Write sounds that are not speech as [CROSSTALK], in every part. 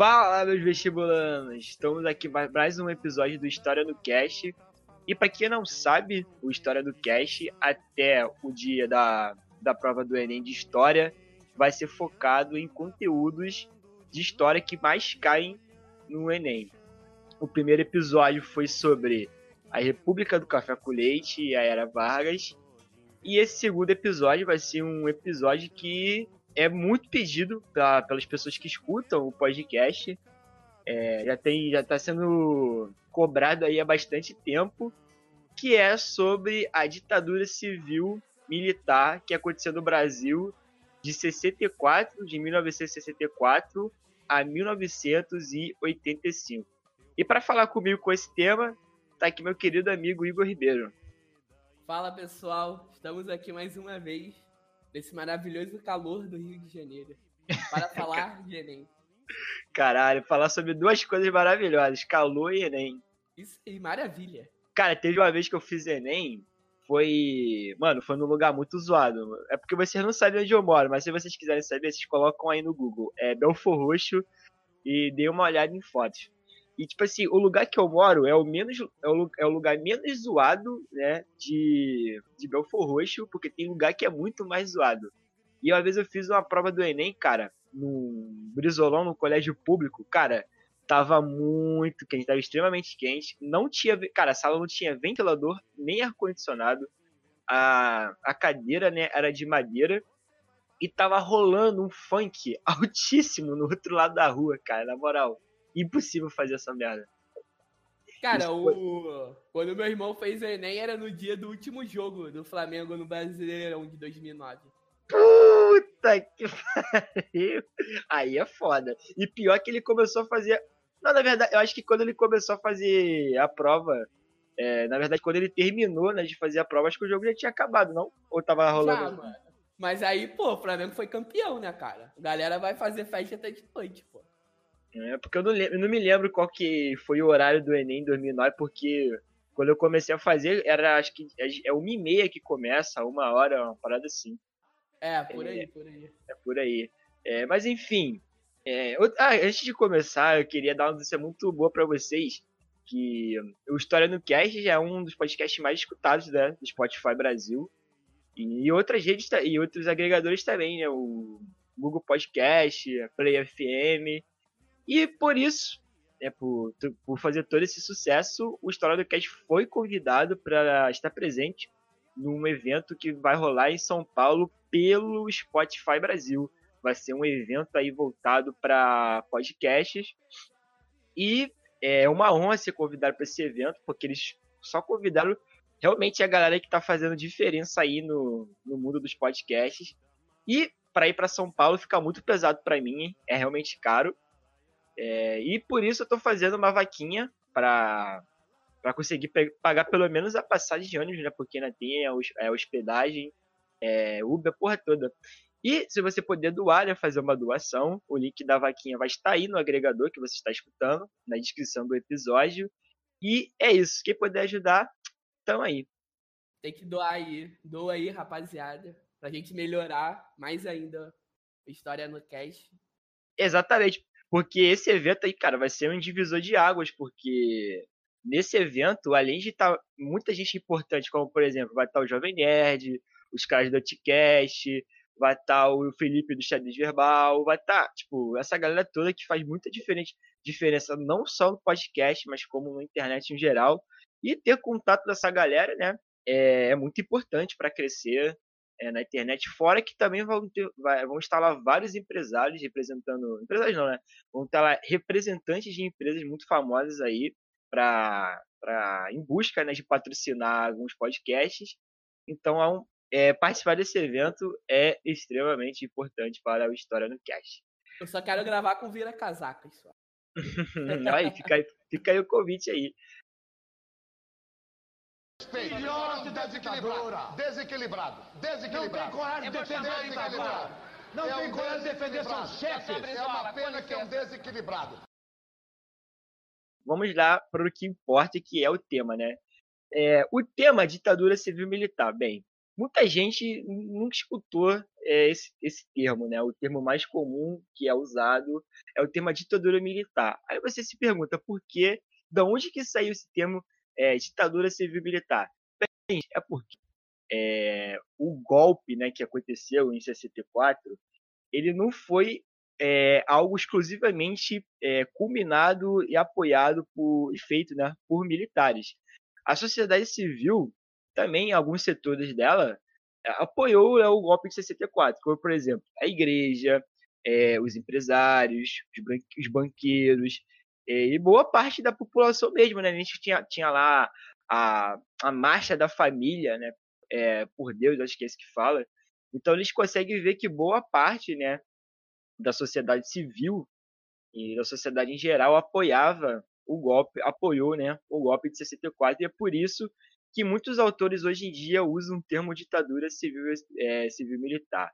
Fala, meus vestibulandos! Estamos aqui para mais um episódio do História no Cast. E para quem não sabe, o História do Cast, até o dia da, da prova do Enem de História, vai ser focado em conteúdos de história que mais caem no Enem. O primeiro episódio foi sobre a República do Café com Leite e a Era Vargas. E esse segundo episódio vai ser um episódio que é muito pedido pra, pelas pessoas que escutam o podcast. É, já tem já está sendo cobrado aí há bastante tempo, que é sobre a ditadura civil militar que aconteceu no Brasil de 64, de 1964 a 1985. E para falar comigo com esse tema, tá aqui meu querido amigo Igor Ribeiro. Fala pessoal, estamos aqui mais uma vez desse maravilhoso calor do Rio de Janeiro. Para [LAUGHS] falar de Enem. Caralho, falar sobre duas coisas maravilhosas, calor e Enem. Isso aí, maravilha. Cara, teve uma vez que eu fiz Enem, foi. Mano, foi num lugar muito zoado. É porque vocês não sabem onde eu moro, mas se vocês quiserem saber, vocês colocam aí no Google. É Belfor Roxo e dê uma olhada em fotos. E, tipo assim, o lugar que eu moro é o menos é o, é o lugar menos zoado, né, de, de Belfor Roxo, porque tem lugar que é muito mais zoado. E uma vez eu fiz uma prova do Enem, cara, no Brizolão, no colégio público, cara, tava muito quente, tava extremamente quente, não tinha, cara, a sala não tinha ventilador, nem ar-condicionado, a, a cadeira, né, era de madeira, e tava rolando um funk [LAUGHS] altíssimo no outro lado da rua, cara, na moral impossível fazer essa merda. Cara, o... quando meu irmão fez o Enem era no dia do último jogo do Flamengo no Brasileirão de 2009. Puta que pariu! Aí é foda. E pior que ele começou a fazer. Não, na verdade, eu acho que quando ele começou a fazer a prova, é, na verdade, quando ele terminou né, de fazer a prova, acho que o jogo já tinha acabado, não? Ou tava rolando? Já, mano. Mas aí, pô, o Flamengo foi campeão, né, cara? A galera vai fazer festa até de noite, pô. É, porque eu não, eu não, me lembro qual que foi o horário do Enem em 2009, porque quando eu comecei a fazer, era acho que é, é uma e meia que começa, uma hora, uma parada assim. É, por aí, é, por aí. É por aí. É, mas enfim, é, ah, antes de começar, eu queria dar uma notícia muito boa para vocês, que o História no Cast já é um dos podcasts mais escutados né, do Spotify Brasil, e outras redes e outros agregadores também, né, o Google Podcast, a Play FM, e por isso, né, por, por fazer todo esse sucesso, o História do Cast foi convidado para estar presente num evento que vai rolar em São Paulo pelo Spotify Brasil. Vai ser um evento aí voltado para podcasts. E É uma honra ser convidado para esse evento, porque eles só convidaram realmente a galera que está fazendo diferença aí no, no mundo dos podcasts. E para ir para São Paulo fica muito pesado para mim, é realmente caro. É, e por isso eu estou fazendo uma vaquinha para para conseguir pagar pelo menos a passagem de ônibus, né? Porque ainda tem a, a hospedagem, é, Uber, a porra toda. E se você puder doar, né, fazer uma doação, o link da vaquinha vai estar aí no agregador que você está escutando, na descrição do episódio. E é isso. Quem puder ajudar, tamo aí. Tem que doar aí. Doa aí, rapaziada. Pra gente melhorar mais ainda a história no cast. Exatamente. Porque esse evento aí, cara, vai ser um divisor de águas, porque nesse evento, além de estar tá muita gente importante, como por exemplo, vai estar tá o Jovem Nerd, os caras do Anticast, vai estar tá o Felipe do Xadrez Verbal, vai estar, tipo, essa galera toda que faz muita diferente, diferença, não só no podcast, mas como na internet em geral. E ter contato dessa galera, né, é, é muito importante para crescer é, na internet. Fora que também vão, ter, vai, vão estar lá vários empresários representando. Empresários não, né? Vão estar lá representantes de empresas muito famosas aí para em busca né, de patrocinar alguns podcasts. Então, é um, é, participar desse evento é extremamente importante para o História no Cast. Eu só quero gravar com vira casaca, só. [LAUGHS] aí, fica, aí, fica aí o convite aí. Filhote da ditadura. Desequilibrado. Desequilibrado. Não tem coragem de defender desequilibrado. Não é tem um coragem de defender seus chefes. É uma pena que é um desequilibrado. Vamos lá para o que importa, que é o tema, né? É, o tema ditadura civil-militar. Bem, muita gente nunca escutou é, esse, esse termo, né? O termo mais comum que é usado é o termo ditadura militar. Aí você se pergunta por quê? Da onde que saiu esse termo é, ditadura civil-militar? Bem, é porque é, o golpe, né, que aconteceu em 64, ele não foi é, algo exclusivamente é, culminado e apoiado por e feito, né, por militares. A sociedade civil também alguns setores dela apoiou né, o golpe de 64, como por exemplo a igreja, é, os empresários, os, banqueiros e boa parte da população mesmo, né? A gente tinha, tinha lá a, a marcha da família, né? É, por Deus, acho que é isso que fala. Então eles conseguem ver que boa parte, né, da sociedade civil e da sociedade em geral apoiava o golpe, apoiou, né, o golpe de 64 e é por isso que muitos autores hoje em dia usam o termo ditadura civil, é, civil militar.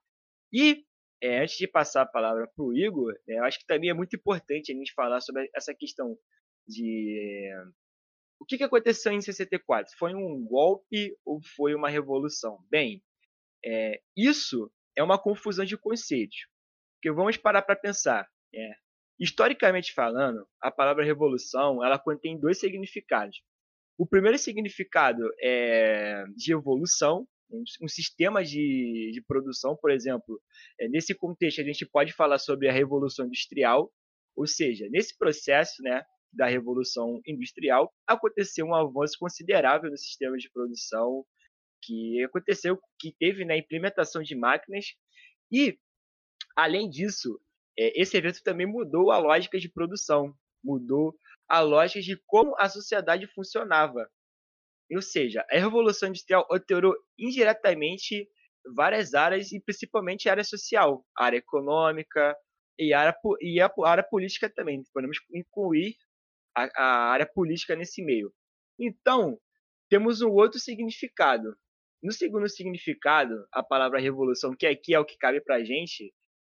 E é, antes de passar a palavra para o Igor, é, eu acho que também é muito importante a gente falar sobre essa questão de o que, que aconteceu em 64? Foi um golpe ou foi uma revolução? Bem, é, isso é uma confusão de conceitos. Porque vamos parar para pensar. É, historicamente falando, a palavra revolução ela contém dois significados. O primeiro significado é de evolução, um sistema de, de produção, por exemplo. É, nesse contexto, a gente pode falar sobre a Revolução Industrial, ou seja, nesse processo né, da Revolução Industrial, aconteceu um avanço considerável no sistema de produção, que aconteceu, que teve na né, implementação de máquinas, e, além disso, é, esse evento também mudou a lógica de produção, mudou a lógica de como a sociedade funcionava. Ou seja, a Revolução Industrial alterou indiretamente várias áreas e principalmente a área social, a área econômica e a área, e a área política também. Podemos incluir a, a área política nesse meio. Então, temos um outro significado. No segundo significado, a palavra revolução, que aqui é o que cabe para a gente,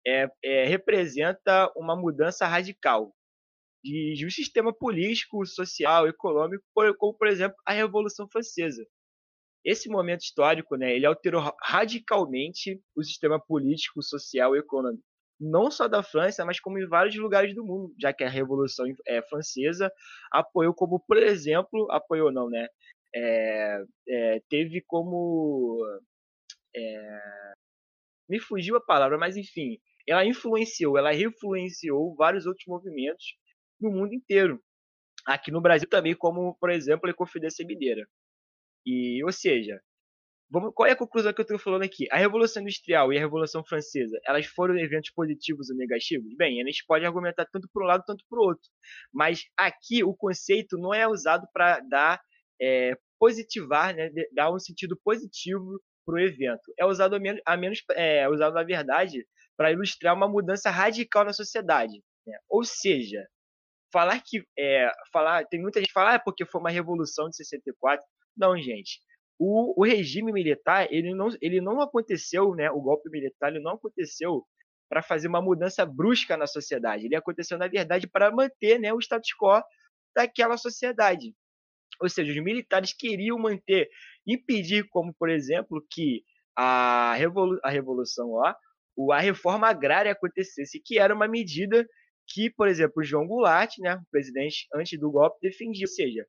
é, é, representa uma mudança radical de, de um sistema político, social, econômico, como, por exemplo, a Revolução Francesa. Esse momento histórico, né, ele alterou radicalmente o sistema político, social e econômico, não só da França, mas como em vários lugares do mundo, já que a Revolução é, Francesa apoiou como, por exemplo, apoiou não, né, é, é, teve como é, me fugiu a palavra, mas enfim, ela influenciou, ela influenciou vários outros movimentos no mundo inteiro. Aqui no Brasil também, como, por exemplo, a Ecofinança Mineira. E, ou seja, vamos, qual é a conclusão que eu estou falando aqui? A Revolução Industrial e a Revolução Francesa, elas foram eventos positivos ou negativos? Bem, a gente pode argumentar tanto para um lado quanto para o outro. Mas aqui o conceito não é usado para dar é, positivar, né, dar um sentido positivo para o evento. É usado a menos, a menos é, usado na verdade para ilustrar uma mudança radical na sociedade. Né? Ou seja, falar que é, falar tem muita gente que fala ah, porque foi uma revolução de 64. Não, gente o, o regime militar ele não, ele não aconteceu, né? O golpe militar ele não aconteceu para fazer uma mudança brusca na sociedade. Ele aconteceu na verdade para manter, né, o status quo daquela sociedade. Ou seja, os militares queriam manter, impedir, como por exemplo, que a, revolu a revolução, ó, a reforma agrária acontecesse, que era uma medida que, por exemplo, João Goulart, né, o presidente antes do golpe, defendia. Ou seja,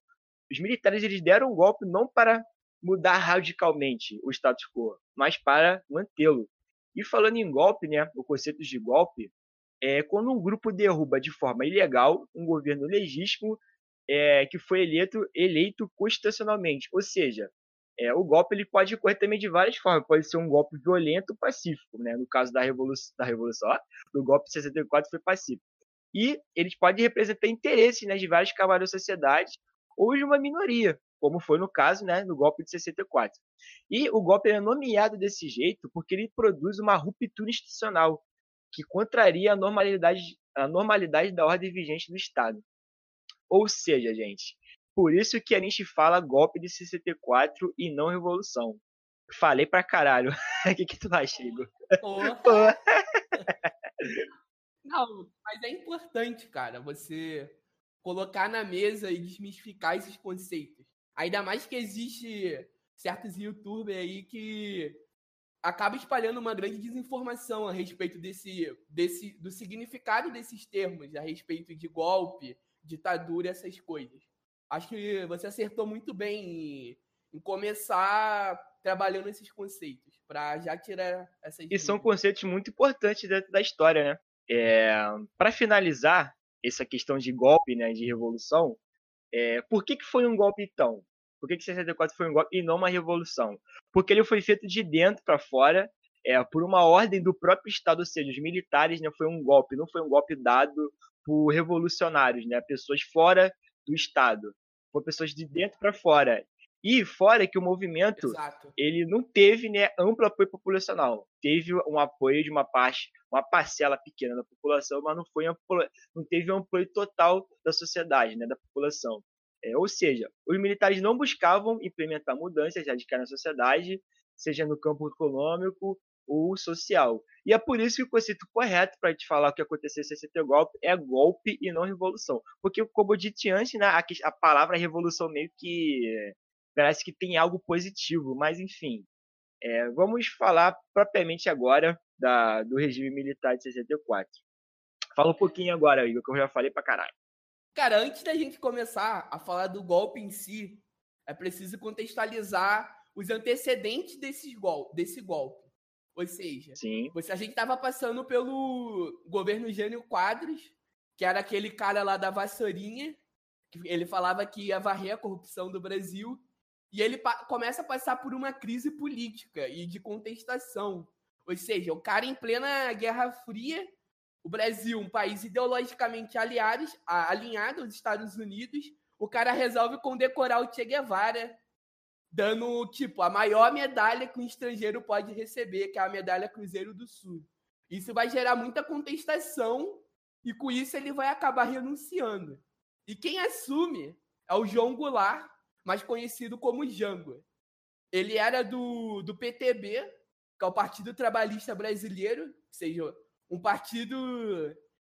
os militares eles deram um golpe não para mudar radicalmente o status quo, mas para mantê-lo. E falando em golpe, né, o conceito de golpe é quando um grupo derruba de forma ilegal um governo legítimo é, que foi eleito, eleito constitucionalmente. Ou seja, é, o golpe ele pode ocorrer também de várias formas. Pode ser um golpe violento pacífico. Né? No caso da Revolução, da Revolução ó, do golpe de 64 foi pacífico. E eles podem representar interesses né, de vários camadas da sociedade ou de uma minoria como foi no caso né, do golpe de 64. E o golpe é nomeado desse jeito porque ele produz uma ruptura institucional que contraria a normalidade, a normalidade da ordem vigente do Estado. Ou seja, gente, por isso que a gente fala golpe de 64 e não revolução. Falei pra caralho. [LAUGHS] O que, que tu acha, Igor? [LAUGHS] não, mas é importante, cara, você colocar na mesa e desmistificar esses conceitos. Ainda mais que existe certos youtubers aí que acaba espalhando uma grande desinformação a respeito desse, desse do significado desses termos, a respeito de golpe, ditadura, essas coisas. Acho que você acertou muito bem em, em começar trabalhando esses conceitos, para já tirar essas. E dúvidas. são conceitos muito importantes dentro da história, né? É, para finalizar essa questão de golpe, né, de revolução, é, por que, que foi um golpe então? Por que, que 64 foi um golpe e não uma revolução? Porque ele foi feito de dentro para fora, é, por uma ordem do próprio Estado, ou seja, os militares, né, foi um golpe, não foi um golpe dado por revolucionários, né, pessoas fora do Estado, foram pessoas de dentro para fora. E fora que o movimento Exato. ele não teve né, amplo apoio populacional, teve um apoio de uma parte, uma parcela pequena da população, mas não foi não teve um apoio total da sociedade, né, da população. É, ou seja, os militares não buscavam implementar mudanças radicais na sociedade, seja no campo econômico ou social. E é por isso que o conceito correto para te falar o que aconteceu em 60 golpe é golpe e não revolução. Porque, como eu disse antes, né, a, a palavra revolução meio que parece que tem algo positivo, mas enfim. É, vamos falar propriamente agora da, do regime militar de 64. Fala um pouquinho agora, Igor, que eu já falei pra caralho. Cara, antes da gente começar a falar do golpe em si, é preciso contextualizar os antecedentes desse, gol desse golpe. Ou seja, Sim. a gente estava passando pelo governo Jânio Quadros, que era aquele cara lá da vassourinha, que ele falava que ia varrer a corrupção do Brasil, e ele começa a passar por uma crise política e de contestação. Ou seja, o cara em plena Guerra Fria o Brasil, um país ideologicamente aliados, alinhado aos Estados Unidos, o cara resolve condecorar o Che Guevara, dando, tipo, a maior medalha que um estrangeiro pode receber, que é a medalha Cruzeiro do Sul. Isso vai gerar muita contestação e com isso ele vai acabar renunciando. E quem assume é o João Goulart, mais conhecido como Jango. Ele era do, do PTB, que é o Partido Trabalhista Brasileiro, ou seja, um partido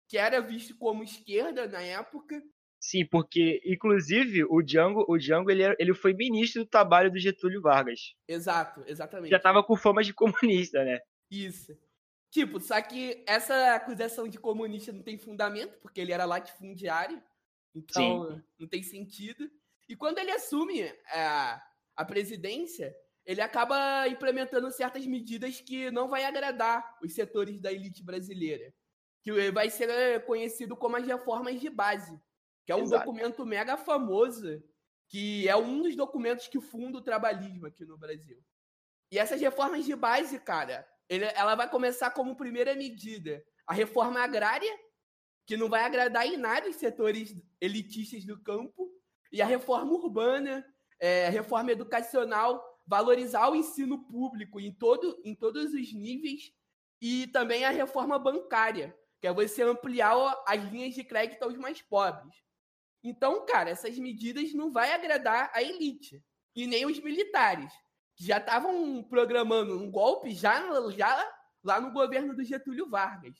que era visto como esquerda na época. Sim, porque, inclusive, o Django, o Django ele, ele foi ministro do trabalho do Getúlio Vargas. Exato, exatamente. Já tava com fama de comunista, né? Isso. Tipo, só que essa acusação de comunista não tem fundamento, porque ele era latifundiário, então Sim. não tem sentido. E quando ele assume a, a presidência, ele acaba implementando certas medidas que não vai agradar os setores da elite brasileira, que vai ser conhecido como as reformas de base, que é um Exato. documento mega famoso, que é um dos documentos que funda o trabalhismo aqui no Brasil. E essas reformas de base, cara, ele, ela vai começar como primeira medida a reforma agrária, que não vai agradar em nada os setores elitistas do campo, e a reforma urbana, é, a reforma educacional, valorizar o ensino público em, todo, em todos os níveis, e também a reforma bancária, que é você ampliar as linhas de crédito aos mais pobres. Então, cara, essas medidas não vai agradar a elite e nem os militares, que já estavam programando um golpe já, já lá no governo do Getúlio Vargas.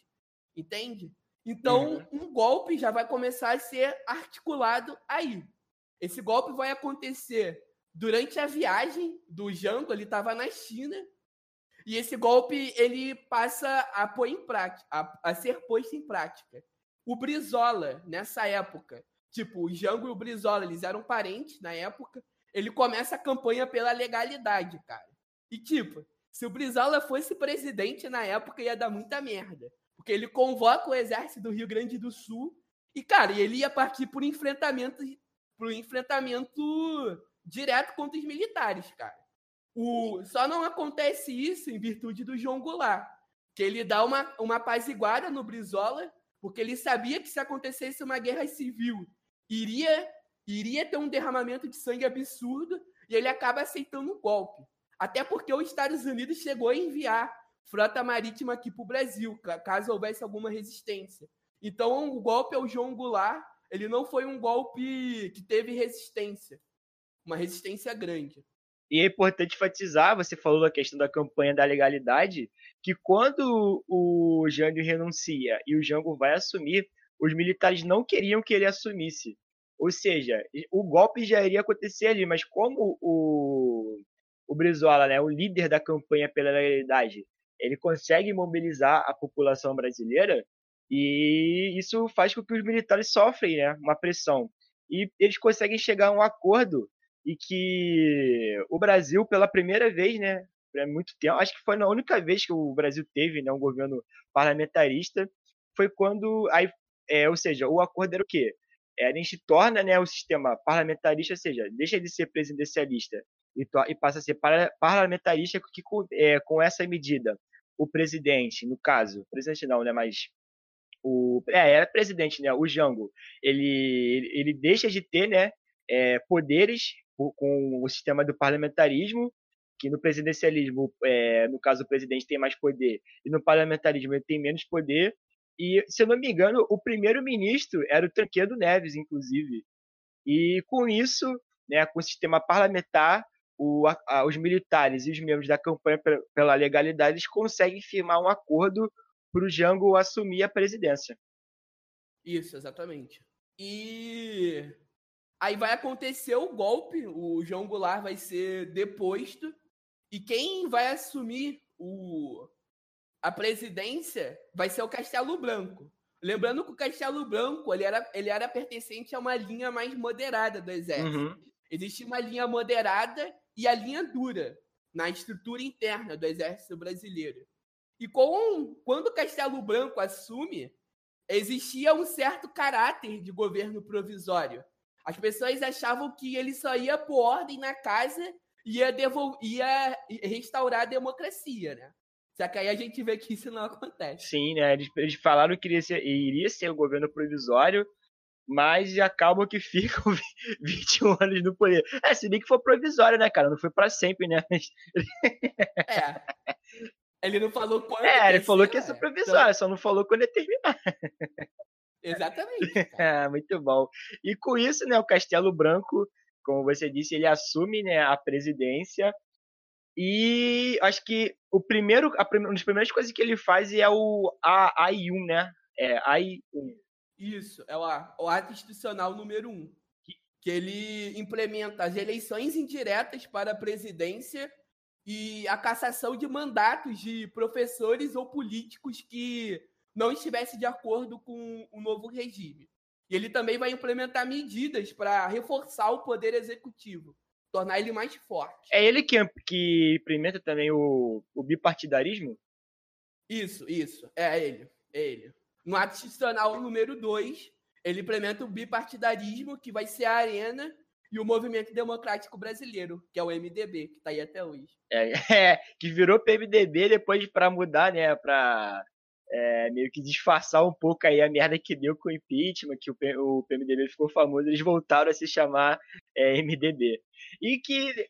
Entende? Então, uhum. um golpe já vai começar a ser articulado aí. Esse golpe vai acontecer durante a viagem do Jango, ele estava na China, e esse golpe ele passa a, pôr em prática, a, a ser posto em prática. O Brizola, nessa época, tipo, o Jango e o Brizola, eles eram parentes na época, ele começa a campanha pela legalidade, cara. E, tipo, se o Brizola fosse presidente na época, ia dar muita merda. Porque ele convoca o exército do Rio Grande do Sul e, cara, ele ia partir por enfrentamento, por enfrentamento direto contra os militares, cara. O, só não acontece isso em virtude do João Goulart, que ele dá uma, uma apaziguada no Brizola, porque ele sabia que se acontecesse uma guerra civil, iria iria ter um derramamento de sangue absurdo e ele acaba aceitando o golpe. Até porque os Estados Unidos chegou a enviar frota marítima aqui para o Brasil, caso houvesse alguma resistência. Então, o golpe ao João Goulart, ele não foi um golpe que teve resistência, uma resistência grande. E é importante enfatizar, você falou da questão da campanha da legalidade, que quando o Jânio renuncia e o Jango vai assumir, os militares não queriam que ele assumisse. Ou seja, o golpe já iria acontecer ali, mas como o, o Brizola, né, o líder da campanha pela legalidade, ele consegue mobilizar a população brasileira e isso faz com que os militares sofrem né, uma pressão. E eles conseguem chegar a um acordo e que o Brasil, pela primeira vez, né, é muito tempo, acho que foi a única vez que o Brasil teve né, um governo parlamentarista, foi quando, aí, é, ou seja, o acordo era o quê? é, a gente torna né, o sistema parlamentarista, ou seja, deixa de ser presidencialista e, e passa a ser parlamentarista, que com, é, com essa medida o presidente, no caso, presidente não, né, mas o é, era presidente, né, o Jango, ele ele deixa de ter, né, é, poderes com o sistema do parlamentarismo, que no presidencialismo, é, no caso o presidente tem mais poder e no parlamentarismo ele tem menos poder, e, se eu não me engano, o primeiro-ministro era o Tancredo Neves, inclusive. E com isso, né, com o sistema parlamentar, o, a, os militares e os membros da campanha pela legalidade eles conseguem firmar um acordo para o Jango assumir a presidência. Isso, exatamente. E aí vai acontecer o golpe, o João Goulart vai ser deposto, e quem vai assumir o, a presidência vai ser o Castelo Branco. Lembrando que o Castelo Branco ele era, ele era pertencente a uma linha mais moderada do exército. Uhum. Existe uma linha moderada e a linha dura na estrutura interna do exército brasileiro. E com, quando o Castelo Branco assume, existia um certo caráter de governo provisório. As pessoas achavam que ele só ia pôr ordem na casa e ia, ia restaurar a democracia, né? Só que aí a gente vê que isso não acontece. Sim, né? Eles, eles falaram que iria ser, iria ser um governo provisório, mas acabam que [LAUGHS] ficam 21 anos no poder. É, se bem que foi provisório, né, cara? Não foi para sempre, né? É. Ele não falou quando. É, ele falou que ia ser provisório, então... só não falou quando ia terminar. Exatamente. É, [LAUGHS] muito bom. E com isso, né, o Castelo Branco, como você disse, ele assume né, a presidência e acho que o primeiro, a, uma das primeiras coisas que ele faz é o A, AI1, né? É, AI1. Isso, é o, o ato institucional número 1. Que, que ele implementa as eleições indiretas para a presidência e a cassação de mandatos de professores ou políticos que não estivessem de acordo com o novo regime. E ele também vai implementar medidas para reforçar o poder executivo tornar ele mais forte. É ele que, que implementa também o, o bipartidarismo? Isso, isso. É ele. É ele. No ato institucional número 2, ele implementa o bipartidarismo, que vai ser a arena e o Movimento Democrático Brasileiro, que é o MDB, que está aí até hoje. É, [LAUGHS] é que virou PMDB depois para mudar, né, para é, meio que disfarçar um pouco aí a merda que deu com o impeachment, que o, o PMDB ficou famoso, eles voltaram a se chamar é, MDB. E que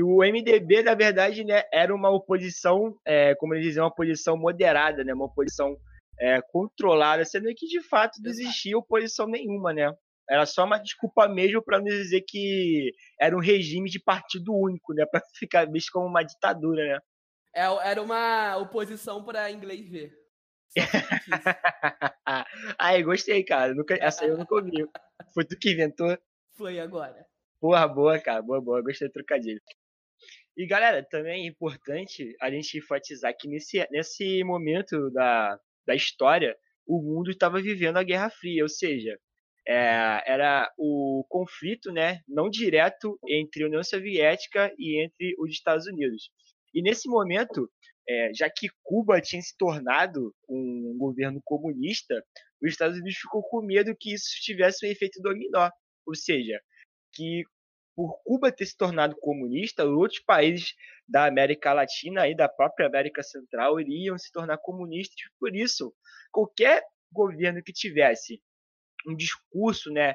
o MDB, na verdade, né, era uma oposição, é, como eles diziam, uma oposição moderada, né, uma oposição é, controlada, sendo que de fato não existia oposição nenhuma, né? Era só uma desculpa mesmo para nos dizer que era um regime de partido único, né? [LAUGHS] Para ficar visto como uma ditadura, né? É, era uma oposição para inglês ver. [LAUGHS] Aí, gostei, cara. Nunca, essa aí eu nunca ouvi. Foi tu que inventou? [LAUGHS] Foi agora. Porra, boa, cara. Boa, boa. Gostei do trocadilho. E, galera, também é importante a gente enfatizar que nesse, nesse momento da, da história, o mundo estava vivendo a Guerra Fria, ou seja, é, era o conflito né, não direto entre a União Soviética e entre os Estados Unidos. E nesse momento, é, já que Cuba tinha se tornado um governo comunista, os Estados Unidos ficou com medo que isso tivesse um efeito dominó, ou seja, que por Cuba ter se tornado comunista, outros países da América Latina e da própria América Central iriam se tornar comunistas. Por isso, qualquer governo que tivesse um discurso né,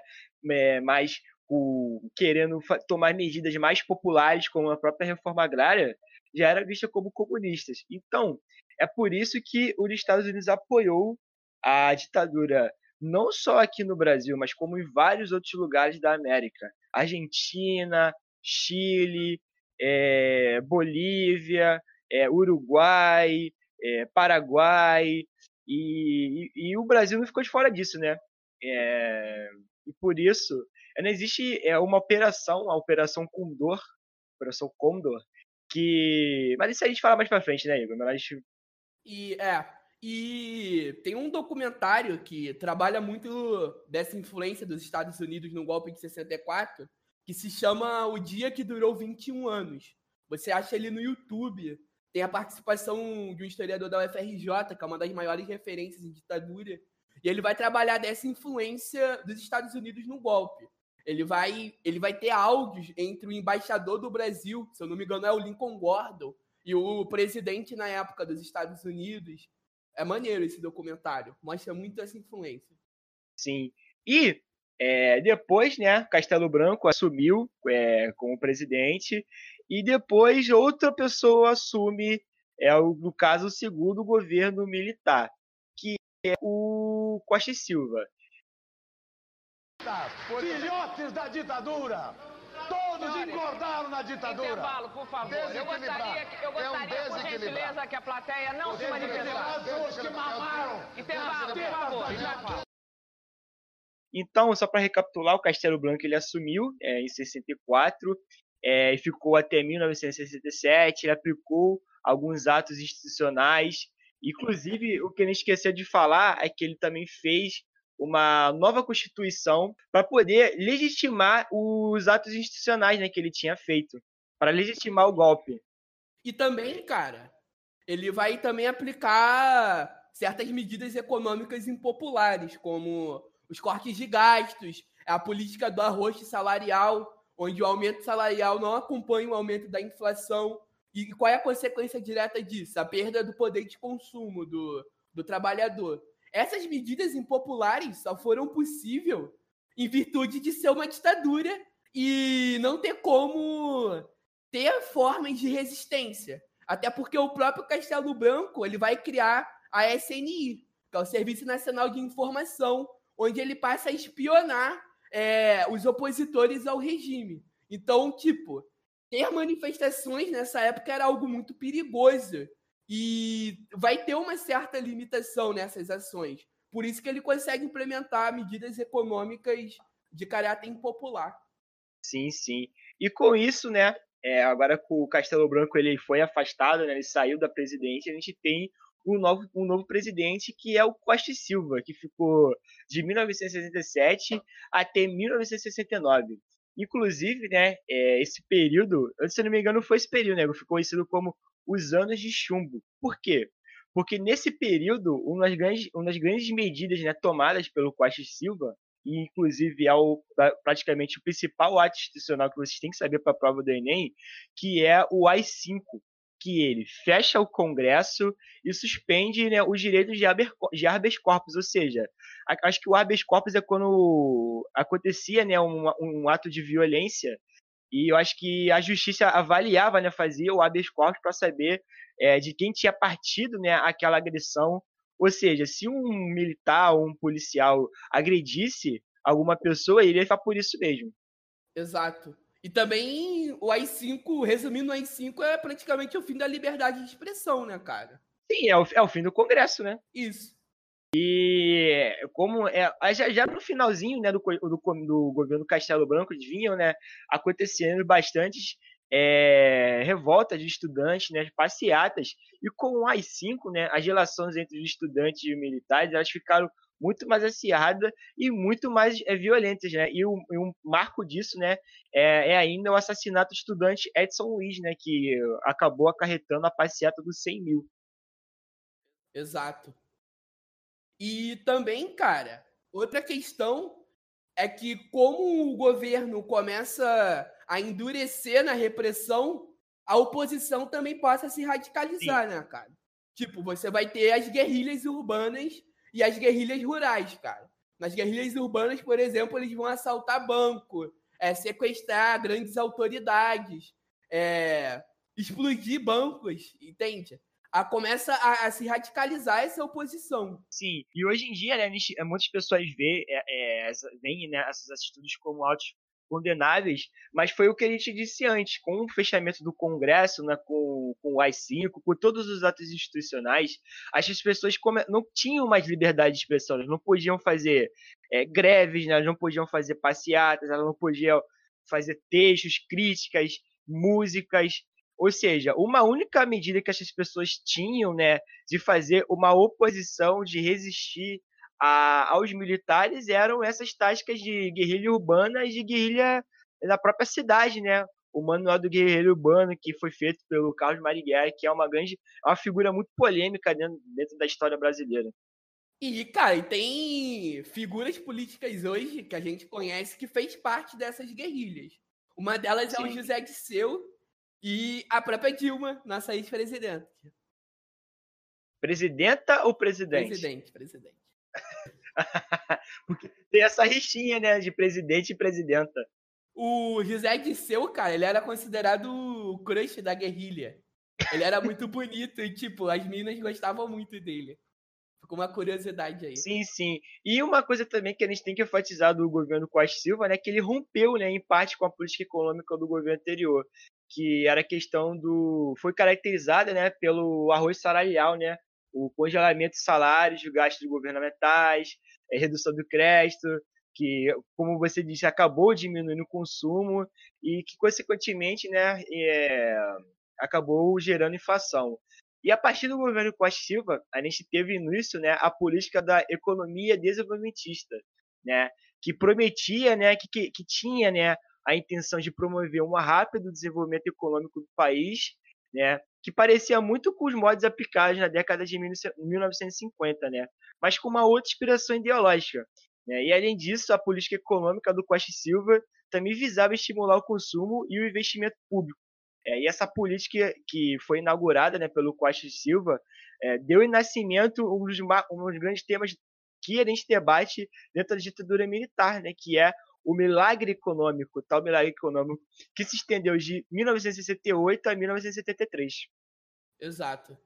é, mais o, querendo tomar medidas mais populares, como a própria reforma agrária, já era vista como comunistas. Então, é por isso que os Estados Unidos apoiou a ditadura não só aqui no Brasil, mas como em vários outros lugares da América. Argentina, Chile, é, Bolívia, é, Uruguai, é, Paraguai, e, e, e, o Brasil não ficou de fora disso, né? É, e por isso, não existe é, uma operação, a Operação Condor, Operação Condor, que. Mas isso a gente fala mais pra frente, né, Igor? Mas. E, é, e tem um documentário que trabalha muito dessa influência dos Estados Unidos no golpe de 64, que se chama O Dia que Durou 21 Anos. Você acha ele no YouTube. Tem a participação de um historiador da UFRJ, que é uma das maiores referências em ditadura, e ele vai trabalhar dessa influência dos Estados Unidos no golpe. Ele vai, ele vai ter áudios entre o embaixador do Brasil, se eu não me engano é o Lincoln Gordon, e o presidente na época dos Estados Unidos. É maneiro esse documentário, mostra muito essa influência. Sim. E é, depois, né, Castelo Branco assumiu é, como presidente e depois outra pessoa assume, é, no caso, o segundo governo militar, que é o Costa e Silva. Filhotes da ditadura! Todos engordaram na ditadura. Intervalo, por favor. Eu gostaria, que, eu gostaria é um por gentileza, que a plateia não se manifestasse. Os que mamaram. Intervalo, por favor. Então, só para recapitular, o Castelo Branco ele assumiu é, em 64 é, e ficou até 1967. Ele aplicou alguns atos institucionais. Inclusive, o que ele esqueceu de falar é que ele também fez uma nova constituição para poder legitimar os atos institucionais né, que ele tinha feito, para legitimar o golpe. E também, cara, ele vai também aplicar certas medidas econômicas impopulares, como os cortes de gastos, a política do arroz salarial, onde o aumento salarial não acompanha o aumento da inflação. E qual é a consequência direta disso? A perda do poder de consumo do, do trabalhador. Essas medidas impopulares só foram possíveis em virtude de ser uma ditadura e não ter como ter formas de resistência. Até porque o próprio Castelo Branco ele vai criar a SNI, que é o Serviço Nacional de Informação, onde ele passa a espionar é, os opositores ao regime. Então, tipo, ter manifestações nessa época era algo muito perigoso. E vai ter uma certa limitação nessas ações. Por isso que ele consegue implementar medidas econômicas de caráter impopular. Sim, sim. E com isso, né, é, agora que o Castelo Branco ele foi afastado, né, ele saiu da presidência, a gente tem um novo, um novo presidente que é o Costa Silva, que ficou de 1967 até 1969. Inclusive, né, é, esse período, se eu não me engano, foi esse período, né, ficou conhecido como os anos de chumbo. Por quê? Porque nesse período, uma das grandes, uma das grandes medidas né, tomadas pelo Costa Silva, e inclusive é o, praticamente o principal ato institucional que vocês têm que saber para a prova do Enem, que é o AI-5, que ele fecha o Congresso e suspende né, os direitos de habeas, de habeas corpus, ou seja, acho que o habeas corpus é quando acontecia né, um, um ato de violência e eu acho que a justiça avaliava, né, fazia o habeas corpus para saber é, de quem tinha partido né, aquela agressão. Ou seja, se um militar ou um policial agredisse alguma pessoa, ele ia ficar por isso mesmo. Exato. E também o AI-5, resumindo, o AI-5 é praticamente o fim da liberdade de expressão, né, cara? Sim, é o, é o fim do Congresso, né? Isso. E como é, já, já no finalzinho né, do, do, do governo Castelo Branco vinham né, acontecendo bastantes é, revoltas de estudantes, né, passeatas, e com o AI-5, né, as relações entre os estudantes e os militares elas ficaram muito mais acirradas e muito mais é, violentas, né? E, o, e um marco disso, né, é, é, ainda o assassinato do estudante Edson Luiz, né, que acabou acarretando a passeata dos 100 mil. Exato. E também, cara, outra questão é que como o governo começa a endurecer na repressão, a oposição também passa a se radicalizar, Sim. né, cara? Tipo, você vai ter as guerrilhas urbanas e as guerrilhas rurais, cara. Nas guerrilhas urbanas, por exemplo, eles vão assaltar banco, é, sequestrar grandes autoridades, é, explodir bancos, entende? A, começa a, a, se radicalizar essa oposição. Sim, e hoje em dia, né, muitas pessoas veem, é, é, né, esses atitudes como autos condenáveis, mas foi o que a gente disse antes, com o fechamento do Congresso, né, com, com o AI-5, com todos os atos institucionais, as pessoas não tinham mais liberdade de expressão, elas não podiam fazer é, greves, né, elas não podiam fazer passeatas, elas não podiam fazer textos, críticas, músicas, ou seja, uma única medida que essas pessoas tinham, né, de fazer uma oposição, de resistir a, aos militares eram essas táticas de guerrilha urbana e de guerrilha da própria cidade, né? O Manual do Guerreiro Urbano, que foi feito pelo Carlos Marighella, que é uma grande, é uma figura muito polêmica dentro, dentro da história brasileira. E, cara, e tem figuras políticas hoje que a gente conhece que fez parte dessas guerrilhas. Uma delas Sim. é o José Disseu e a própria Dilma, nossa ex-presidente. Presidenta ou presidente? Presidente, presidente. [LAUGHS] Porque tem essa rixinha, né, de presidente e presidenta. O José Disseu, cara, ele era considerado o crush da guerrilha. Ele era muito [LAUGHS] bonito e, tipo, as meninas gostavam muito dele. Ficou uma curiosidade aí. Sim, sim. E uma coisa também que a gente tem que enfatizar do governo Costa Silva, né, que ele rompeu, né, em parte com a política econômica do governo anterior, que era a questão do foi caracterizada, né, pelo arroz salarial, né, o congelamento de salários, de gastos governamentais, é, redução do crédito, que, como você disse, acabou diminuindo o consumo e que, consequentemente, né, é, acabou gerando inflação. E a partir do governo Costa Silva, a gente teve início né, a política da economia desenvolvimentista, né, que prometia, né, que, que, que tinha né, a intenção de promover um rápido desenvolvimento econômico do país, né, que parecia muito com os modos aplicados na década de 1950, né? mas com uma outra inspiração ideológica. Né? E além disso, a política econômica do Costa Silva também visava estimular o consumo e o investimento público. É, e essa política que foi inaugurada né, pelo Costa Silva é, deu em nascimento um dos, um dos grandes temas que a gente debate dentro da ditadura militar, né, que é o milagre econômico, tal milagre econômico, que se estendeu de 1968 a 1973. Exato.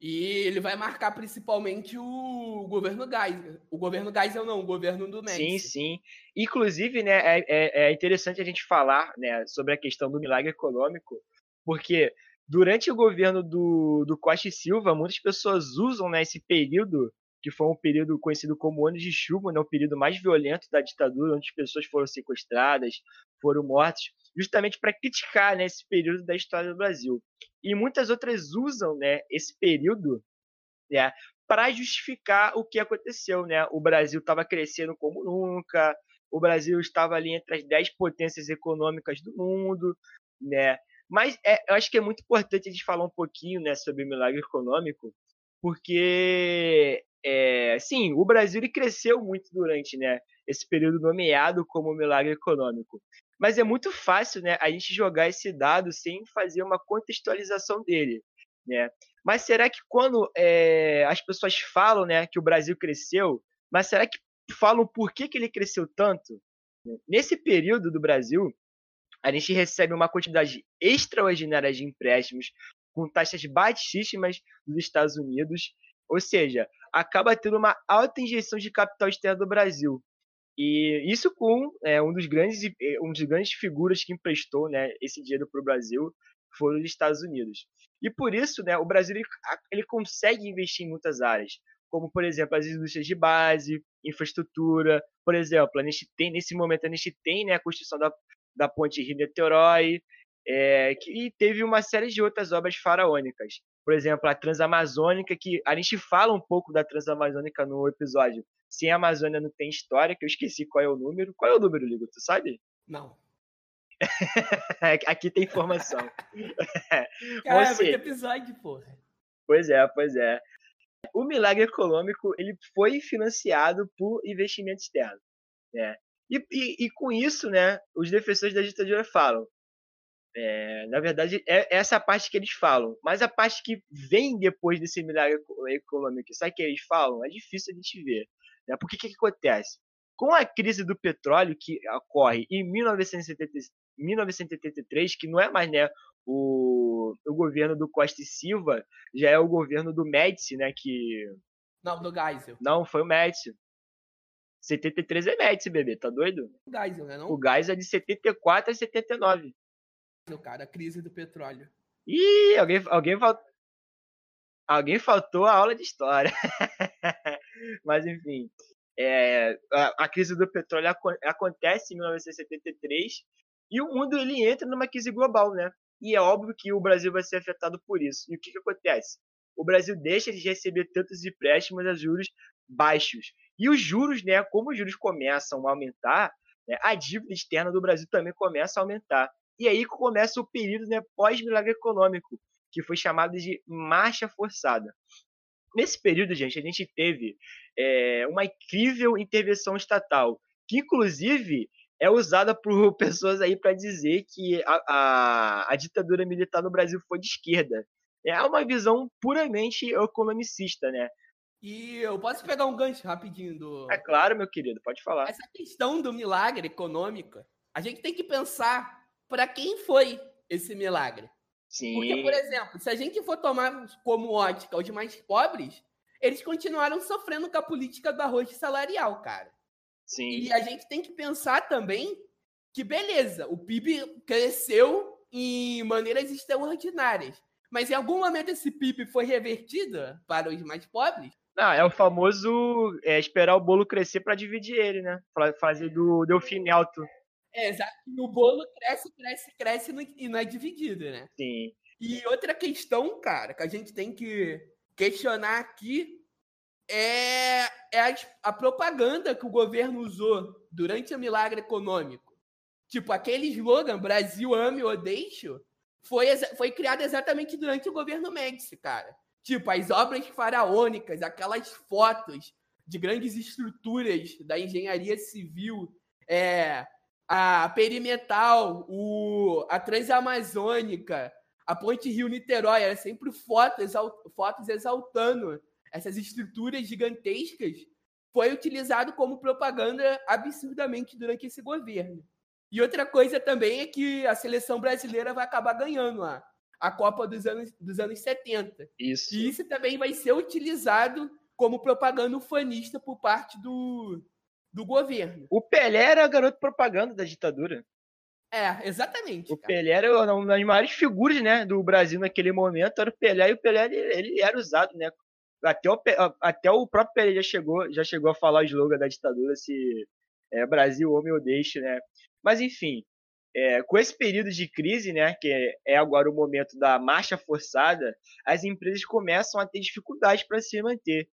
E ele vai marcar principalmente o governo Geisel. O governo Geisel não, o governo do México. Sim, sim. Inclusive, né, é, é, é interessante a gente falar né, sobre a questão do milagre econômico, porque durante o governo do, do Costa e Silva, muitas pessoas usam né, esse período que foi um período conhecido como Anos de Chuva, né, o período mais violento da ditadura, onde as pessoas foram sequestradas, foram mortas, justamente para criticar né, esse período da história do Brasil. E muitas outras usam né, esse período né, para justificar o que aconteceu. Né? O Brasil estava crescendo como nunca, o Brasil estava ali entre as dez potências econômicas do mundo, né? Mas é, eu acho que é muito importante a gente falar um pouquinho né, sobre o milagre econômico, porque, é, sim, o Brasil ele cresceu muito durante né, esse período nomeado como milagre econômico. Mas é muito fácil né, a gente jogar esse dado sem fazer uma contextualização dele. Né? Mas será que quando é, as pessoas falam né, que o Brasil cresceu, mas será que falam por que, que ele cresceu tanto? Nesse período do Brasil, a gente recebe uma quantidade extraordinária de empréstimos com taxas baixíssimas dos Estados Unidos, ou seja, acaba tendo uma alta injeção de capital externo do Brasil. E isso com é, um dos grandes é, um dos grandes figuras que emprestou né, esse dinheiro para o Brasil foram os Estados Unidos. E por isso, né, o Brasil ele, ele consegue investir em muitas áreas, como por exemplo as indústrias de base, infraestrutura. Por exemplo, a gente tem nesse momento a gente tem né, a construção da, da ponte Rio-Niterói, é, que, e teve uma série de outras obras faraônicas. Por exemplo, a Transamazônica, que a gente fala um pouco da Transamazônica no episódio. Sem a Amazônia não tem história, que eu esqueci qual é o número. Qual é o número, Ligo? Tu sabe? Não. [LAUGHS] Aqui tem informação. [LAUGHS] Cara, Você... episódio, porra. Pois é, pois é. O milagre econômico ele foi financiado por investimento externo. Né? E, e, e com isso, né, os defensores da ditadura falam: é, na verdade, é essa parte que eles falam. Mas a parte que vem depois desse milagre econômico, sabe o que eles falam? É difícil a gente ver. Né? Porque o que, que acontece? Com a crise do petróleo que ocorre em 1970, 1983, que não é mais né, o, o governo do Costa e Silva, já é o governo do Médici, né? Que... Não, do Geisel. Não, foi o Médici. 73 é Médici, bebê, tá doido? O Geisel, né? Não? O Geisel é de 74 a 79 cara, a crise do petróleo. Ih, alguém, alguém, falt... alguém faltou a aula de história. [LAUGHS] Mas, enfim, é, a, a, crise do petróleo ac acontece em 1973 e o mundo ele entra numa crise global, né? E é óbvio que o Brasil vai ser afetado por isso. E o que, que acontece? O Brasil deixa de receber tantos empréstimos a juros baixos. E os juros, né, como os juros começam a aumentar, né, a dívida externa do Brasil também começa a aumentar. E aí começa o período né, pós-milagre econômico, que foi chamado de marcha forçada. Nesse período, gente, a gente teve é, uma incrível intervenção estatal, que inclusive é usada por [LAUGHS] pessoas aí para dizer que a, a, a, ditadura militar no Brasil foi de esquerda. É uma visão puramente economicista, né? E eu posso pegar um gancho rapidinho do. É claro, meu querido, pode falar. Essa questão do milagre econômico, a gente tem que pensar para quem foi esse milagre. Sim. Porque, por exemplo, se a gente for tomar como ótica os mais pobres, eles continuaram sofrendo com a política do arroz salarial, cara. Sim. E a gente tem que pensar também que, beleza, o PIB cresceu em maneiras extraordinárias. Mas em algum momento esse PIB foi revertido para os mais pobres? Não, é o famoso é, esperar o bolo crescer para dividir ele, né? Fazer do Delfim Alto. É, exato. O bolo cresce, cresce, cresce e não é dividido, né? Sim. E outra questão, cara, que a gente tem que questionar aqui é, é a, a propaganda que o governo usou durante o milagre econômico. Tipo, aquele slogan Brasil ame ou deixo foi, foi criado exatamente durante o governo Médici, cara. Tipo, as obras faraônicas, aquelas fotos de grandes estruturas da engenharia civil, é, a Perimetal, o, a Transamazônica, a Ponte Rio-Niterói, era sempre fotos, exalt, fotos exaltando essas estruturas gigantescas, foi utilizado como propaganda absurdamente durante esse governo. E outra coisa também é que a seleção brasileira vai acabar ganhando a, a Copa dos anos, dos anos 70. Isso. E isso também vai ser utilizado como propaganda ufanista por parte do, do governo. O Pelé era garoto propaganda da ditadura. É, exatamente. O cara. Pelé era uma das maiores figuras né, do Brasil naquele momento, era o Pelé, e o Pelé ele, ele era usado, né? Até o, até o próprio Pelé já chegou, já chegou a falar o slogan da ditadura, se é, Brasil, homem ou deixe, né? Mas enfim, é, com esse período de crise, né, que é agora o momento da marcha forçada, as empresas começam a ter dificuldades para se manter.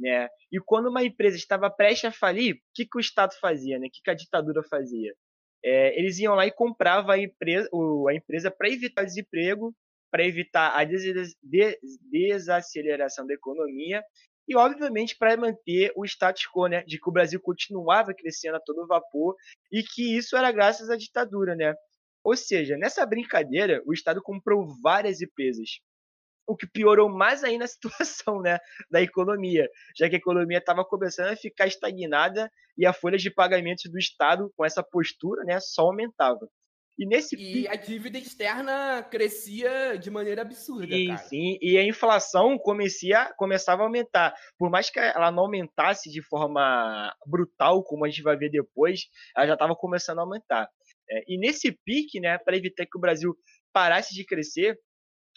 Né? E quando uma empresa estava prestes a falir, o que, que o Estado fazia? Né? O que, que a ditadura fazia? É, eles iam lá e compravam a empresa, a empresa para evitar desemprego para evitar a des des desaceleração da economia e, obviamente, para manter o status quo, né, de que o Brasil continuava crescendo a todo vapor e que isso era graças à ditadura, né? Ou seja, nessa brincadeira, o Estado comprou várias empresas, o que piorou mais ainda a [LAUGHS] situação né, da economia, já que a economia estava começando a ficar estagnada e a folha de pagamentos do Estado, com essa postura, né, só aumentava. E, nesse e a dívida externa crescia de maneira absurda, sim, cara. Sim, e a inflação comecia, começava a aumentar. Por mais que ela não aumentasse de forma brutal, como a gente vai ver depois, ela já estava começando a aumentar. É, e nesse pique, né, para evitar que o Brasil parasse de crescer,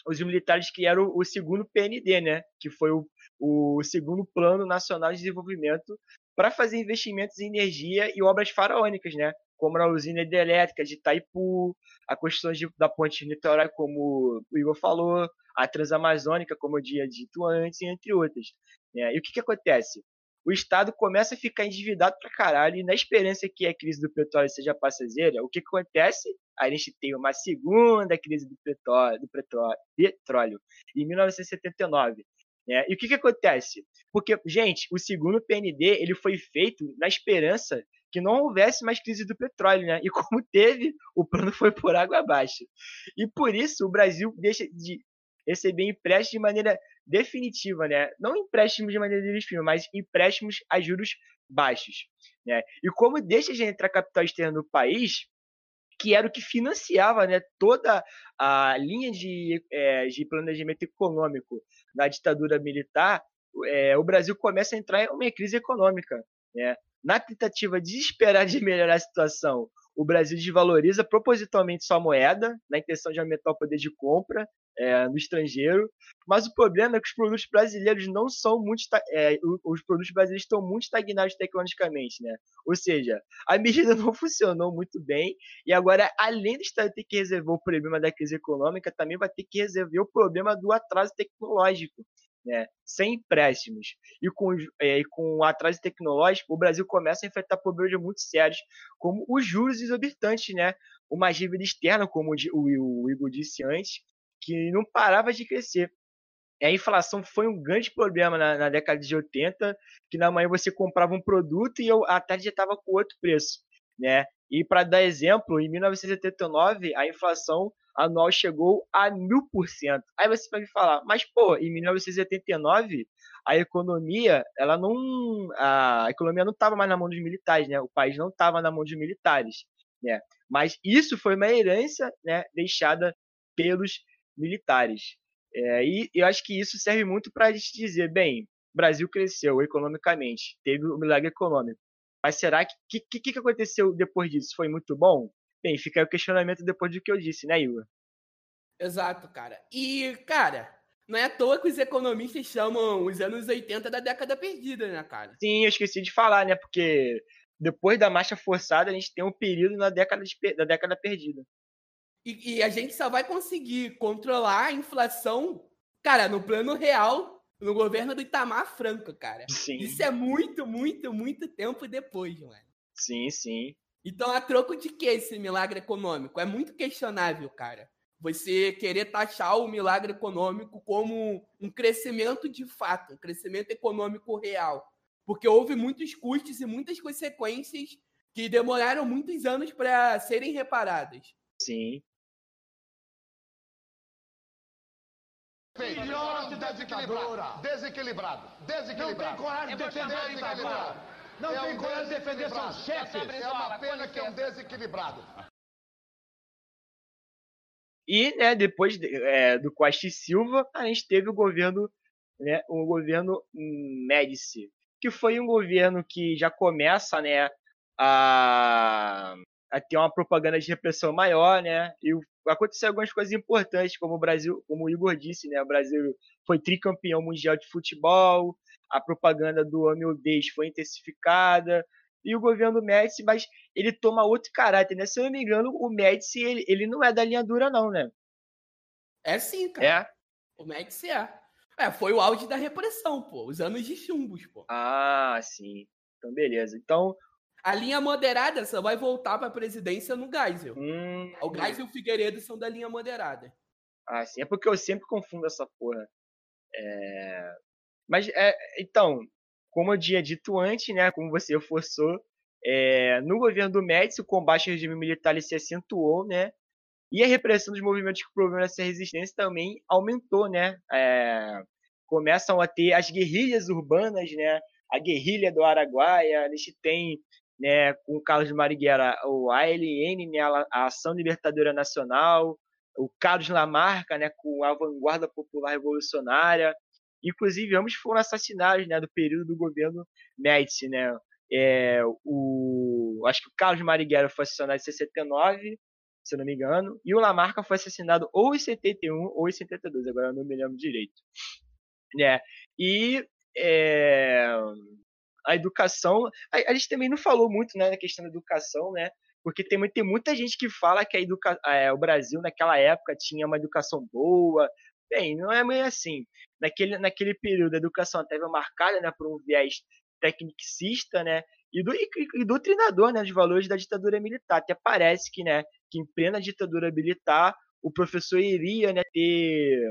os militares criaram o segundo PND, né, que foi o, o segundo Plano Nacional de Desenvolvimento para fazer investimentos em energia e obras faraônicas, né, como a usina hidrelétrica de Itaipu, a construção de, da ponte Niterói, como o Igor falou, a Transamazônica, como eu tinha dito antes, entre outras. Né. E o que, que acontece? O Estado começa a ficar endividado pra caralho, e na esperança que a crise do petróleo seja passageira, o que acontece? A gente tem uma segunda crise do petróleo, do petróleo, petróleo em 1979. Né? E o que, que acontece? Porque, gente, o segundo PND ele foi feito na esperança que não houvesse mais crise do petróleo, né? E como [LAUGHS] teve, o plano foi por água abaixo. E por isso o Brasil deixa de receber empréstimos de maneira definitiva, né? Não empréstimos de maneira definitiva, mas empréstimos a juros baixos, né? E como deixa de entrar capital externo no país, que era o que financiava né, toda a linha de, é, de planejamento econômico da ditadura militar, é, o Brasil começa a entrar em uma crise econômica. Né? Na tentativa desesperada de melhorar a situação, o Brasil desvaloriza propositalmente sua moeda, na intenção de aumentar o poder de compra é, no estrangeiro. Mas o problema é que os produtos brasileiros não são muito. É, os produtos brasileiros estão muito estagnados tecnologicamente, né? Ou seja, a medida [LAUGHS] não funcionou muito bem. E agora, além Estado ter que resolver o problema da crise econômica, também vai ter que resolver o problema do atraso tecnológico né, sem empréstimos e com, é, e com o atraso tecnológico, o Brasil começa a enfrentar problemas muito sérios, como os juros exorbitantes, né? Uma dívida externa, como o Igor disse antes, que não parava de crescer. E a inflação foi um grande problema na, na, década de 80, que na manhã você comprava um produto e a tarde já estava com outro preço, né? E para dar exemplo, em 1979 a inflação anual chegou a mil por cento. Aí você vai me falar, mas pô, em 1989 a economia, ela não, a economia não estava mais na mão dos militares, né? O país não estava na mão dos militares, né? Mas isso foi uma herança, né, deixada pelos militares. É, e eu acho que isso serve muito para a gente dizer, bem, Brasil cresceu economicamente, teve o um milagre econômico. Mas será que o que, que, que aconteceu depois disso? Foi muito bom? Bem, fica aí o questionamento depois do que eu disse, né, Igor? Exato, cara. E, cara, não é à toa que os economistas chamam os anos 80 da década perdida, né, cara? Sim, eu esqueci de falar, né? Porque depois da marcha forçada, a gente tem um período na década, de, da década perdida. E, e, a gente só vai conseguir controlar a inflação, cara, no plano real, no governo do Itamar Franco, cara. Sim. Isso é muito, muito, muito tempo depois, mano. Sim, sim. Então, a troco de que esse milagre econômico? É muito questionável, cara. Você querer taxar o milagre econômico como um crescimento de fato, um crescimento econômico real. Porque houve muitos custos e muitas consequências que demoraram muitos anos para serem reparadas. Sim. Filhote desequilibrado. Desequilibrado. Desequilibrado. Não tem coragem de defender desequilibrado. Não é tem um coragem de defender seus chefes. É uma pena que é um desequilibrado. E, né, depois é, do Costa e Silva, a gente teve o governo, né, o governo Médici, que foi um governo que já começa, né, a ter uma propaganda de repressão maior, né, e aconteceu algumas coisas importantes, como o Brasil, como o Igor disse, né, o Brasil foi tricampeão mundial de futebol, a propaganda do humildez foi intensificada, e o governo Médici, mas ele toma outro caráter, né? Se eu não me engano, o Médici, ele, ele não é da linha dura, não, né? É sim, cara. É? O Médici é. É, foi o auge da repressão, pô. Os anos de chumbos, pô. Ah, sim. Então, beleza. Então... A linha moderada só vai voltar pra presidência no Geisel. Hum, o Geisel e o Figueiredo são da linha moderada. Ah, sim. É porque eu sempre confundo essa porra. É... Mas, é, então, como eu tinha dito antes, né, como você [LAUGHS] forçou, é, no governo do Médici, o combate ao regime militar se acentuou, né, e a repressão dos movimentos que promoveram essa resistência também aumentou, né, é, começam a ter as guerrilhas urbanas, né, a guerrilha do Araguaia, a gente tem né, com o Carlos Marighella, o ALN, né, a Ação Libertadora Nacional, o Carlos Lamarca, né, com a Vanguarda Popular Revolucionária, inclusive ambos foram assassinados, né, do período do governo Médici, né, é, o, acho que o Carlos Marighella foi assassinado em 69, se não me engano, e o Lamarca foi assassinado ou em 71 ou em 72, agora eu não me lembro direito. Né? E é, a educação. A, a, gente também não falou muito né, na questão da educação, né? Porque tem, tem muita gente que fala que a educa, é, o Brasil naquela época tinha uma educação boa. Bem, não é meio assim. Naquele, naquele período, a educação estava marcada né, por um viés tecnicista, né? E, do, e, e doutrinador, né, dos valores da ditadura militar. Até parece que, né, que em plena ditadura militar, o professor iria né, ter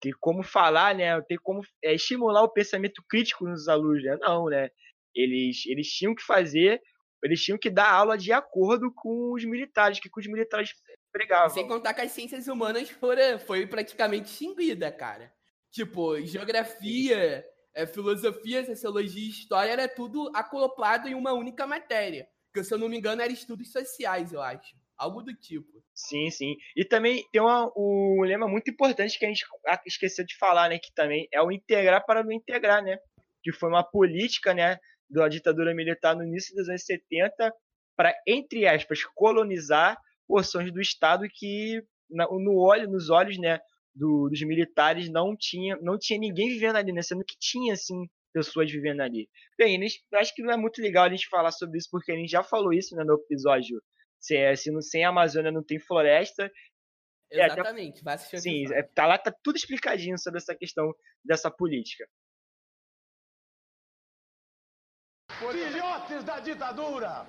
ter como falar, né, ter como é, estimular o pensamento crítico nos alunos, né? Não, né? Eles, eles tinham que fazer, eles tinham que dar aula de acordo com os militares, que os militares pregavam. Sem contar que as ciências humanas foram, foi praticamente extinguida, cara. Tipo, geografia, é, filosofia, sociologia e história era tudo acoplado em uma única matéria. Que, se eu não me engano, era estudos sociais, eu acho. Algo do tipo. Sim, sim. E também tem uma, um lema muito importante que a gente esqueceu de falar, né? Que também é o integrar para não integrar, né? Que foi uma política, né? Da ditadura militar no início dos anos 70 para, entre aspas, colonizar porções do Estado que, no olho, nos olhos, né? Do, dos militares não tinha, não tinha ninguém vivendo ali, né? Sendo que tinha, assim, pessoas vivendo ali. Bem, acho que não é muito legal a gente falar sobre isso, porque a gente já falou isso né, no episódio se, é, se não, sem a Amazônia não tem floresta. Exatamente, é, vai assistir Sim, é, tá lá, tá tudo explicadinho sobre essa questão dessa política. Filhotes da ditadura!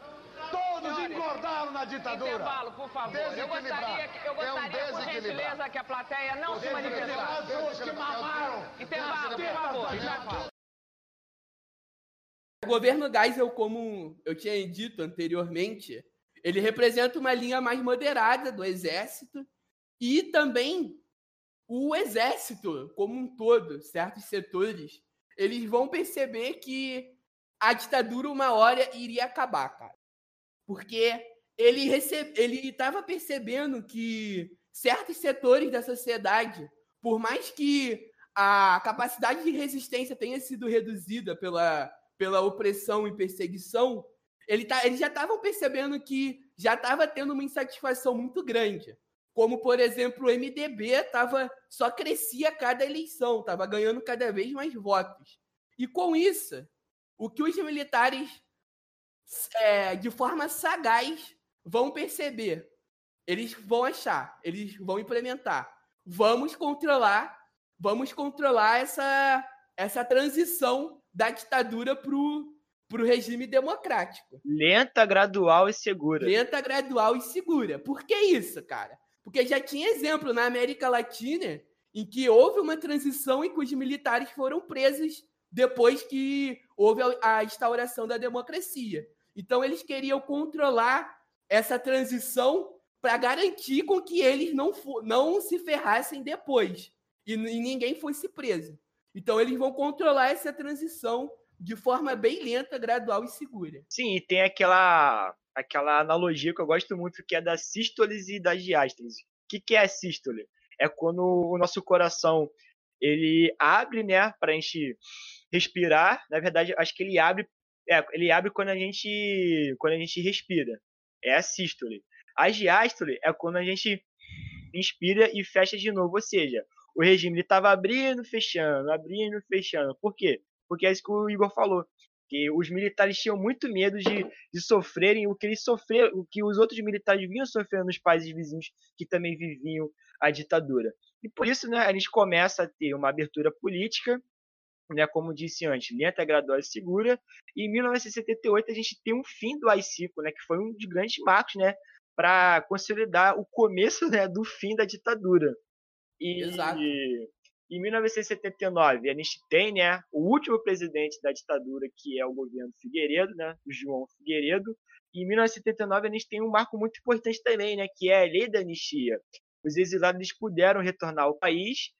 Todos engordaram na ditadura. Intervalo, por favor. Eu gostaria, eu gostaria é um por gentileza, que a plateia não se manifestasse. Que. Intervalo, por favor. Intervalo. O governo Geisel, como eu tinha dito anteriormente, ele representa uma linha mais moderada do exército e também o exército como um todo, certos setores, eles vão perceber que a ditadura uma hora iria acabar, cara. Porque ele recebe, ele estava percebendo que certos setores da sociedade, por mais que a capacidade de resistência tenha sido reduzida pela, pela opressão e perseguição, ele tá, eles já estavam percebendo que já estava tendo uma insatisfação muito grande. Como, por exemplo, o MDB tava, só crescia cada eleição, estava ganhando cada vez mais votos. E com isso, o que os militares, é, de forma sagaz, vão perceber, eles vão achar, eles vão implementar. Vamos controlar, vamos controlar essa, essa transição da ditadura para o para o regime democrático. Lenta, gradual e segura. Lenta, gradual e segura. Por que isso, cara? Porque já tinha exemplo na América Latina em que houve uma transição em que os militares foram presos depois que houve a instauração da democracia. Então eles queriam controlar essa transição para garantir com que eles não, não se ferrassem depois e, e ninguém fosse preso. Então eles vão controlar essa transição de forma bem lenta, gradual e segura. Sim, e tem aquela aquela analogia que eu gosto muito, que é da sístole e da diástole. O que, que é a sístole? É quando o nosso coração ele abre, né, para a gente respirar. Na verdade, acho que ele abre, é, ele abre quando a gente quando a gente respira. É a sístole. A diástole é quando a gente inspira e fecha de novo, ou seja, o regime estava abrindo, fechando, abrindo, fechando. Por quê? Porque é isso que o Igor falou. Que os militares tinham muito medo de, de sofrerem o que eles sofreram, o que os outros militares vinham sofrendo nos países vizinhos que também viviam a ditadura. E por isso, né, a gente começa a ter uma abertura política, né, como disse antes, lenta, gradual e segura. E em 1978 a gente tem um fim do AI-5, né, que foi um dos grandes marcos, né, para consolidar o começo né, do fim da ditadura. E, Exato. Em 1979, a gente tem né, o último presidente da ditadura, que é o governo Figueiredo, né, o João Figueiredo. E em 1979, a gente tem um marco muito importante também, né, que é a lei da anistia. Os exilados puderam retornar ao país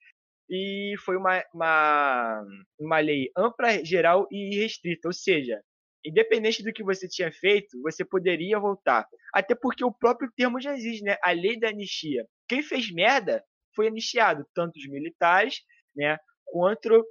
e foi uma, uma, uma lei ampla, geral e restrita, ou seja, independente do que você tinha feito, você poderia voltar. Até porque o próprio termo já existe, né? A lei da anistia. Quem fez merda foi anistiado, tanto os militares, né, quanto,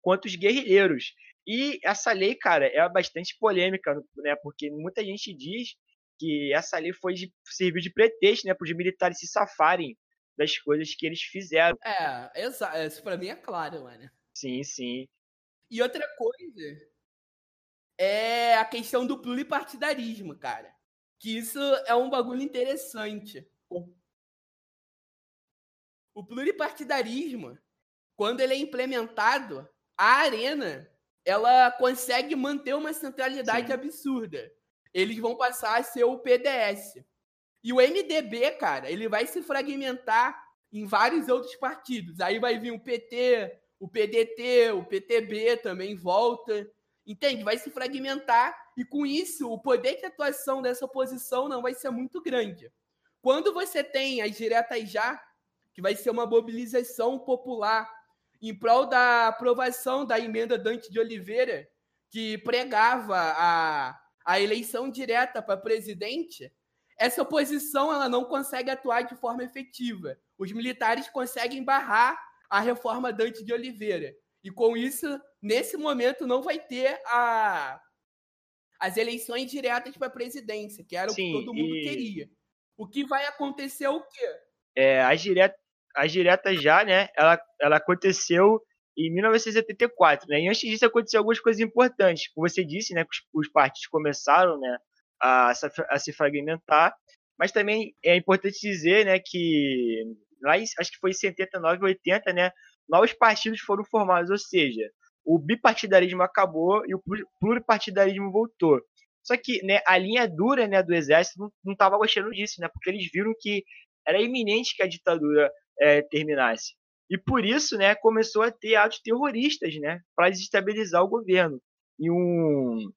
quanto os guerrilheiros. E essa lei, cara, é bastante polêmica, né, porque muita gente diz que essa lei foi de, serviu de pretexto, né, para os militares se safarem das coisas que eles fizeram. É, exato. Isso pra mim é claro, mano. Sim, sim. E outra coisa é a questão do pluripartidarismo, cara. Que isso é um bagulho interessante. O pluripartidarismo, quando ele é implementado, a arena ela consegue manter uma centralidade Sim. absurda. Eles vão passar a ser o PDS. E o MDB, cara, ele vai se fragmentar em vários outros partidos. Aí vai vir o PT, o PDT, o PTB também volta. Entende? Vai se fragmentar e com isso o poder de atuação dessa oposição não vai ser muito grande. Quando você tem as diretas já, que vai ser uma mobilização popular em prol da aprovação da emenda Dante de Oliveira, que pregava a, a eleição direta para presidente, essa oposição ela não consegue atuar de forma efetiva. Os militares conseguem barrar a reforma Dante de Oliveira. E com isso, nesse momento, não vai ter a, as eleições diretas para a presidência, que era Sim, o que todo mundo e... queria. O que vai acontecer é o quê? É, as, diretas as diretas já, né? Ela, ela aconteceu em 1974, né? E antes disso aconteceu algumas coisas importantes. Como você disse, né? Os, os partidos começaram, né? A, a, se fragmentar. Mas também é importante dizer, né? Que lá, em, acho que foi em 79, 80, né? Novos partidos foram formados, ou seja, o bipartidarismo acabou e o pluripartidarismo voltou. Só que né, a linha dura né, do exército não estava gostando disso, né? Porque eles viram que era iminente que a ditadura é, terminasse. E por isso, né, começou a ter atos terroristas, né, para desestabilizar o governo. E um,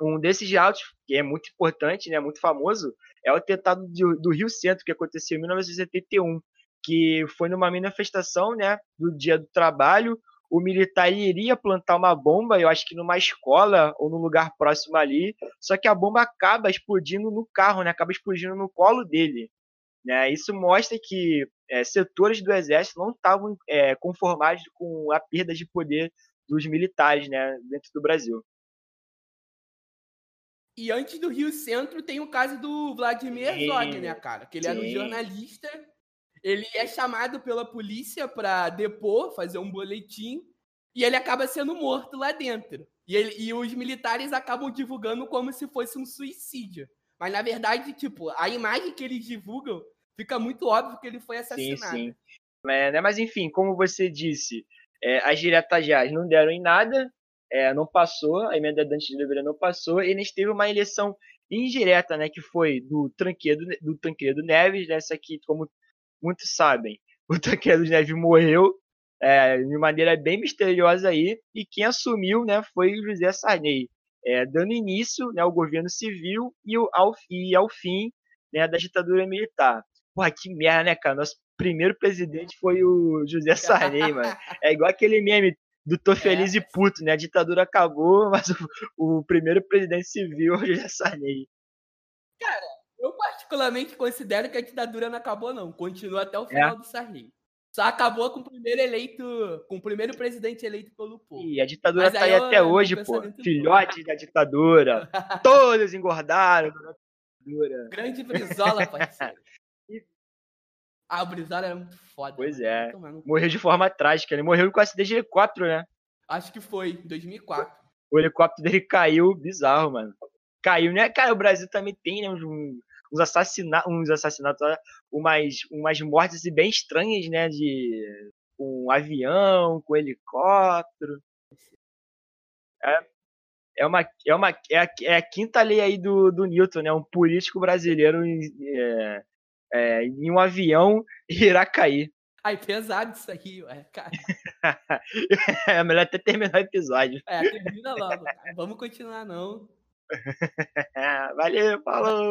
um desses atos, que é muito importante, né, muito famoso, é o atentado do, do Rio Centro, que aconteceu em 1971, que foi numa manifestação, né, do Dia do Trabalho, o militar iria plantar uma bomba, eu acho que numa escola ou num lugar próximo ali, só que a bomba acaba explodindo no carro, né? Acaba explodindo no colo dele. Né? Isso mostra que é, setores do exército não estavam é, conformados com a perda de poder dos militares né, dentro do Brasil. E antes do Rio Centro tem o caso do Vladimir Herzog, né, cara? Que ele Sim. era um jornalista. Ele é chamado pela polícia para depor, fazer um boletim, e ele acaba sendo morto lá dentro. E, ele, e os militares acabam divulgando como se fosse um suicídio. Mas na verdade, tipo, a imagem que eles divulgam fica muito óbvio que ele foi assassinado. Sim, sim. É, né, mas enfim, como você disse, é, as diretas já não deram em nada, é, não passou, a emenda Dante de Oliveira não passou, e gente teve uma eleição indireta, né, que foi do Tranquedo, do Tranquedo Neves, nessa né, aqui, como muitos sabem, [LAUGHS] o Tranquedo Neves morreu é, de maneira bem misteriosa aí, e quem assumiu, né, foi o José Sarney é, dando início né, ao governo civil e ao, e ao fim né, da ditadura militar. Porra, que merda, né, cara? Nosso primeiro presidente foi o José [LAUGHS] Sarney, mano. É igual aquele meme do Tô Feliz é. e Puto, né? A ditadura acabou, [LAUGHS] mas o, o primeiro presidente civil é o José Sarney. Cara, eu particularmente considero que a ditadura não acabou, não. Continua até o final é. do Sarney. Só acabou com o primeiro eleito, com o primeiro presidente eleito pelo povo. E a ditadura Mas tá aí, até hoje, pô. Filhote da ditadura. [LAUGHS] Todos engordaram durante a ditadura. Grande Brizola, parceiro. [LAUGHS] Ah, o Brizola era muito foda. Pois é. Morreu de forma trágica. Ele morreu com o acidente de helicóptero, né? Acho que foi, em 2004. O helicóptero dele caiu bizarro, mano. Caiu, né? Cara, o Brasil também tem, né? Um, uns, assassina uns assassinatos, umas, umas mortes assim, bem estranhas, né? De um avião, com um helicóptero. É, é uma, é uma é a, é a quinta lei aí do, do Newton, né? Um político brasileiro é, é, em um avião [LAUGHS] irá cair. Ai, pesado isso aí, ué, cara. [LAUGHS] é melhor até terminar o episódio. É, termina logo, cara. Vamos continuar, não. [LAUGHS] Valeu, falou!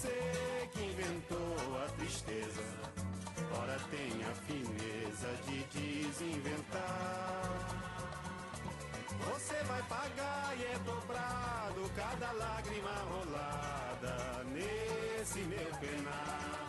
Você que inventou a tristeza, ora tem a fineza de desinventar. Você vai pagar e é dobrado cada lágrima rolada nesse meu penar.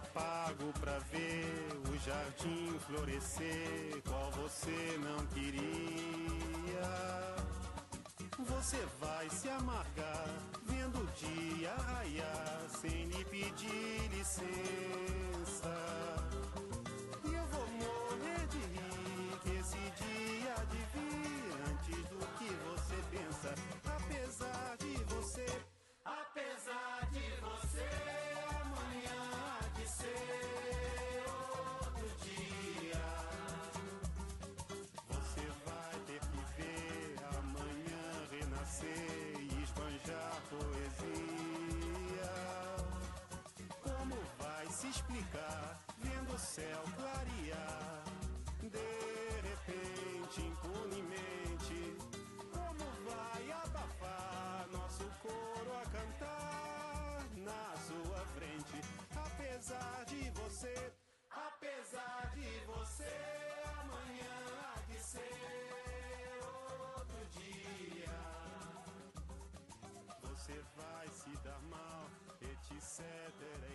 Pago pra ver o jardim florescer, qual você não queria. Você vai se amargar, vendo o dia raiar, sem lhe pedir licença. E eu vou morrer explicar, vendo o céu clarear. De repente, impunemente, como vai abafar nosso coro a cantar na sua frente? Apesar de você, apesar de você, amanhã há de ser outro dia. Você vai se dar mal, etc.